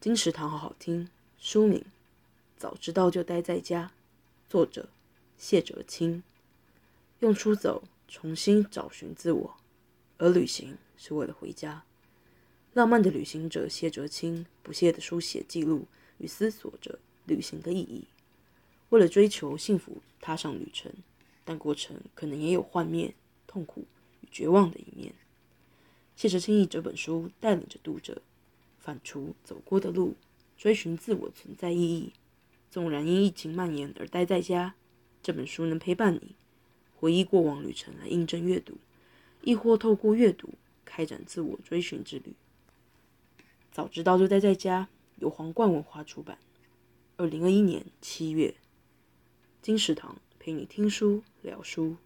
金石堂好好听，书名《早知道就待在家》，作者谢哲青。用出走重新找寻自我，而旅行是为了回家。浪漫的旅行者谢哲青不懈地书写记录与思索着旅行的意义。为了追求幸福，踏上旅程，但过程可能也有幻灭、痛苦与绝望的一面。谢哲青以这本书带领着读者。反刍走过的路，追寻自我存在意义。纵然因疫情蔓延而待在家，这本书能陪伴你回忆过往旅程来印证阅读，亦或透过阅读开展自我追寻之旅。早知道就待在家，由皇冠文化出版，二零二一年七月。金石堂陪你听书聊书。